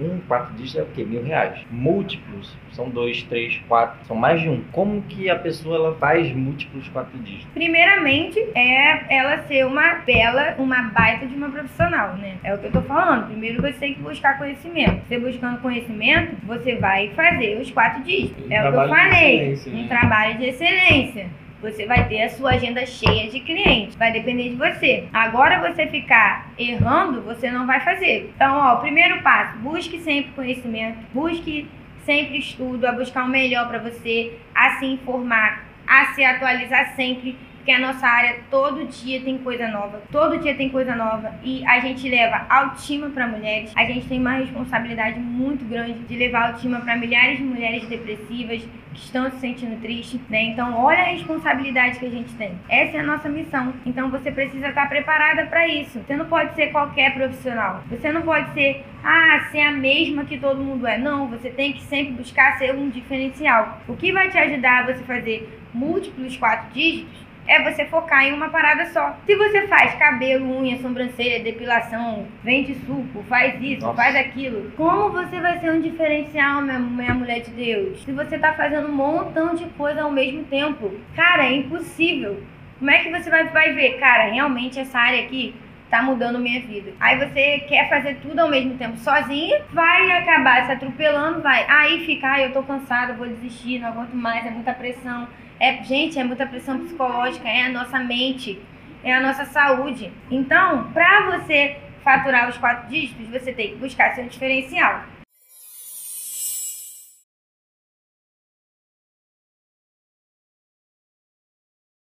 Um quatro dígitos é o quê? Mil reais. Múltiplos são dois, três, quatro, são mais de um. Como que a pessoa ela faz múltiplos quatro dígitos? Primeiramente, é ela ser uma bela, uma baita de uma profissional, né? É o que eu tô falando. Primeiro você tem que buscar conhecimento. Você buscando conhecimento, você vai fazer os quatro dígitos. É o que eu falei. Um né? trabalho de excelência. Você vai ter a sua agenda cheia de clientes. Vai depender de você. Agora você ficar errando, você não vai fazer. Então, ó, o primeiro passo, busque sempre conhecimento, busque sempre estudo, a buscar o melhor para você, a se informar, a se atualizar sempre, porque a nossa área todo dia tem coisa nova, todo dia tem coisa nova e a gente leva autoestima para mulheres. A gente tem uma responsabilidade muito grande de levar autoestima para milhares de mulheres depressivas que estão se sentindo tristes, né? Então, olha a responsabilidade que a gente tem. Essa é a nossa missão. Então, você precisa estar preparada para isso. Você não pode ser qualquer profissional. Você não pode ser, ah, ser a mesma que todo mundo é. Não, você tem que sempre buscar ser um diferencial. O que vai te ajudar a você fazer múltiplos quatro dígitos é você focar em uma parada só. Se você faz cabelo, unha, sobrancelha, depilação, vende suco, faz isso, Nossa. faz aquilo, como você vai ser um diferencial, minha, minha mulher de Deus? Se você tá fazendo um montão de coisa ao mesmo tempo, cara, é impossível. Como é que você vai, vai ver, cara, realmente essa área aqui tá mudando minha vida. Aí você quer fazer tudo ao mesmo tempo sozinha, vai acabar se atropelando, vai. Aí fica, ai, eu tô cansada, vou desistir, não aguento mais, é muita pressão. É, gente, é muita pressão psicológica, é a nossa mente, é a nossa saúde. Então, pra você faturar os quatro dígitos, você tem que buscar seu diferencial.